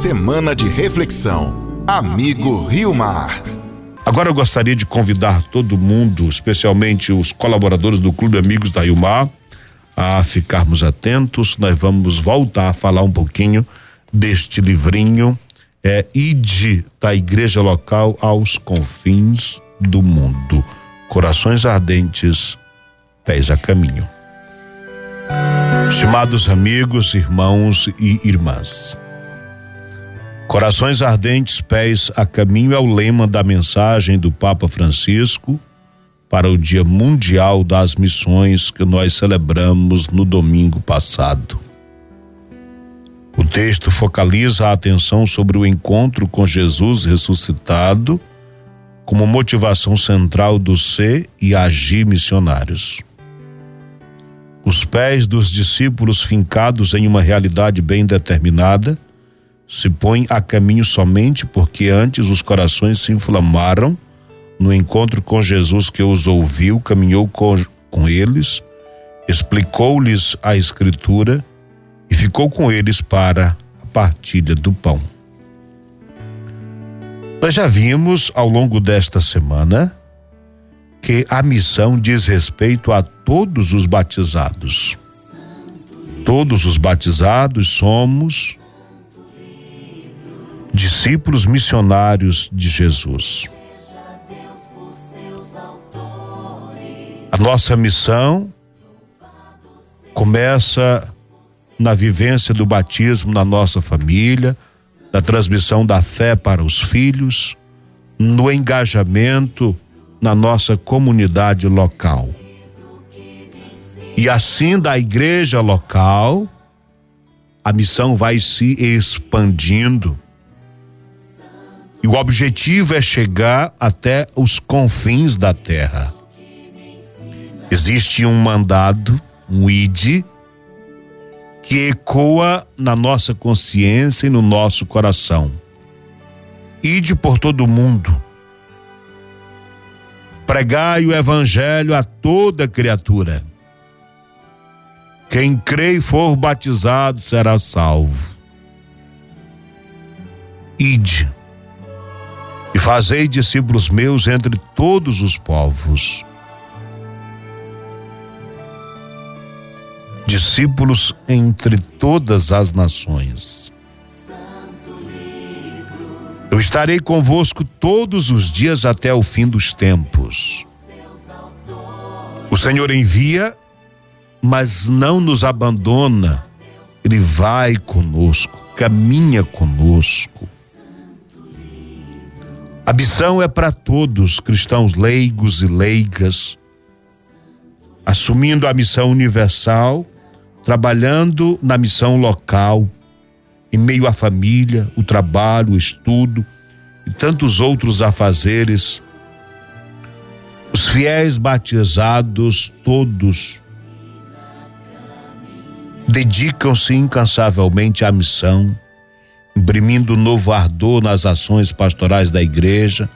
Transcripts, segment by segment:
Semana de reflexão. Amigo Rio Mar. Agora eu gostaria de convidar todo mundo, especialmente os colaboradores do Clube Amigos da Rio Mar, a ficarmos atentos. Nós vamos voltar a falar um pouquinho deste livrinho, é Ide da Igreja Local aos Confins do Mundo. Corações ardentes, pés a caminho. Estimados amigos, irmãos e irmãs. Corações ardentes, pés a caminho é o lema da mensagem do Papa Francisco para o Dia Mundial das Missões que nós celebramos no domingo passado. O texto focaliza a atenção sobre o encontro com Jesus ressuscitado como motivação central do ser e agir missionários. Os pés dos discípulos fincados em uma realidade bem determinada se põem a caminho somente porque antes os corações se inflamaram no encontro com Jesus que os ouviu, caminhou com, com eles, explicou-lhes a Escritura e ficou com eles para a partilha do pão. Nós já vimos ao longo desta semana que a missão diz respeito a todos os batizados. Todos os batizados somos discípulos missionários de Jesus. A nossa missão começa na vivência do batismo na nossa família, na transmissão da fé para os filhos, no engajamento na nossa comunidade local. E assim da igreja local, a missão vai se expandindo. E o objetivo é chegar até os confins da terra. Existe um mandado, um ID, que ecoa na nossa consciência e no nosso coração. Ide por todo o mundo. Pregai o evangelho a toda criatura. Quem crê e for batizado será salvo. Ide e fazei discípulos meus entre todos os povos. Discípulos entre todas as nações. Eu estarei convosco todos os dias até o fim dos tempos. O Senhor envia mas não nos abandona. Ele vai conosco, caminha conosco. A missão é para todos, cristãos leigos e leigas, assumindo a missão universal, trabalhando na missão local, em meio à família, o trabalho, o estudo e tantos outros afazeres. Os fiéis batizados, todos, dedicam-se incansavelmente à missão, imprimindo novo ardor nas ações pastorais da igreja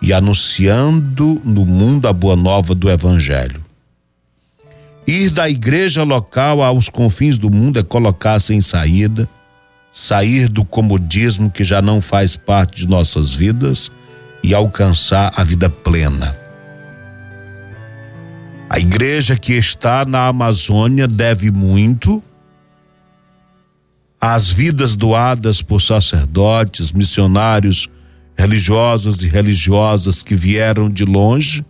e anunciando no mundo a boa nova do evangelho. Ir da igreja local aos confins do mundo é colocar-se em saída, sair do comodismo que já não faz parte de nossas vidas e alcançar a vida plena. A igreja que está na Amazônia deve muito às vidas doadas por sacerdotes, missionários, religiosos e religiosas que vieram de longe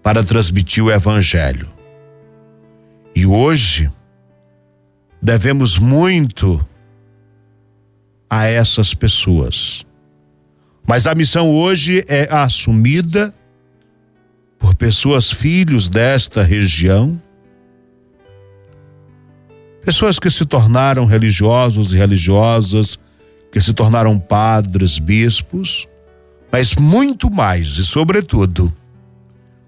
para transmitir o evangelho. E hoje devemos muito a essas pessoas. Mas a missão hoje é assumida por pessoas filhos desta região, pessoas que se tornaram religiosos e religiosas, que se tornaram padres, bispos, mas muito mais e sobretudo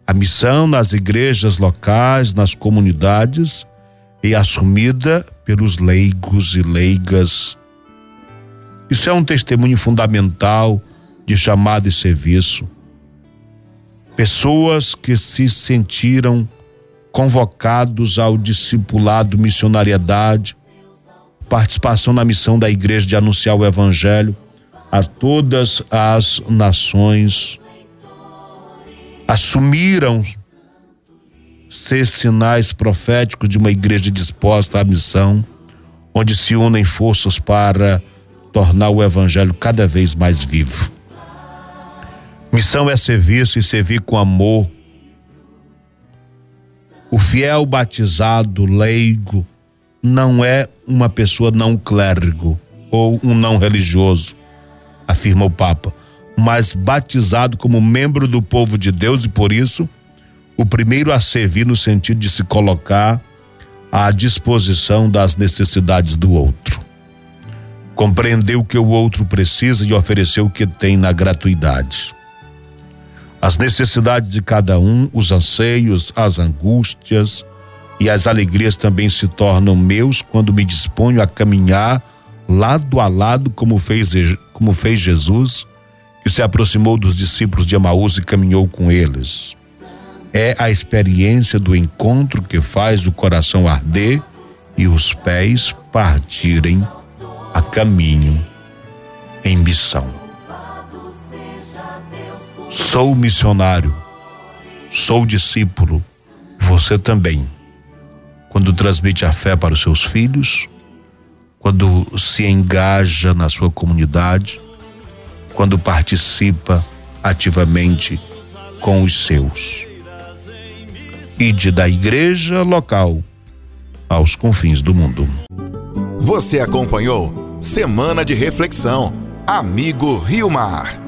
a missão nas igrejas locais, nas comunidades é assumida pelos leigos e leigas. Isso é um testemunho fundamental de chamado e serviço pessoas que se sentiram convocados ao discipulado missionariedade participação na missão da igreja de anunciar o evangelho a todas as nações. Assumiram ser sinais proféticos de uma igreja disposta à missão, onde se unem forças para tornar o evangelho cada vez mais vivo. Missão é serviço e servir com amor. O fiel batizado, leigo, não é uma pessoa não clérigo ou um não religioso, afirma o Papa, mas batizado como membro do povo de Deus e por isso o primeiro a servir no sentido de se colocar à disposição das necessidades do outro. Compreender o que o outro precisa e oferecer o que tem na gratuidade. As necessidades de cada um, os anseios, as angústias, e as alegrias também se tornam meus quando me disponho a caminhar lado a lado como fez como fez Jesus, que se aproximou dos discípulos de Emaús e caminhou com eles. É a experiência do encontro que faz o coração arder e os pés partirem a caminho em missão. Sou missionário, sou discípulo, você também quando transmite a fé para os seus filhos, quando se engaja na sua comunidade, quando participa ativamente com os seus. Ide da igreja local aos confins do mundo. Você acompanhou Semana de Reflexão. Amigo Rio Mar.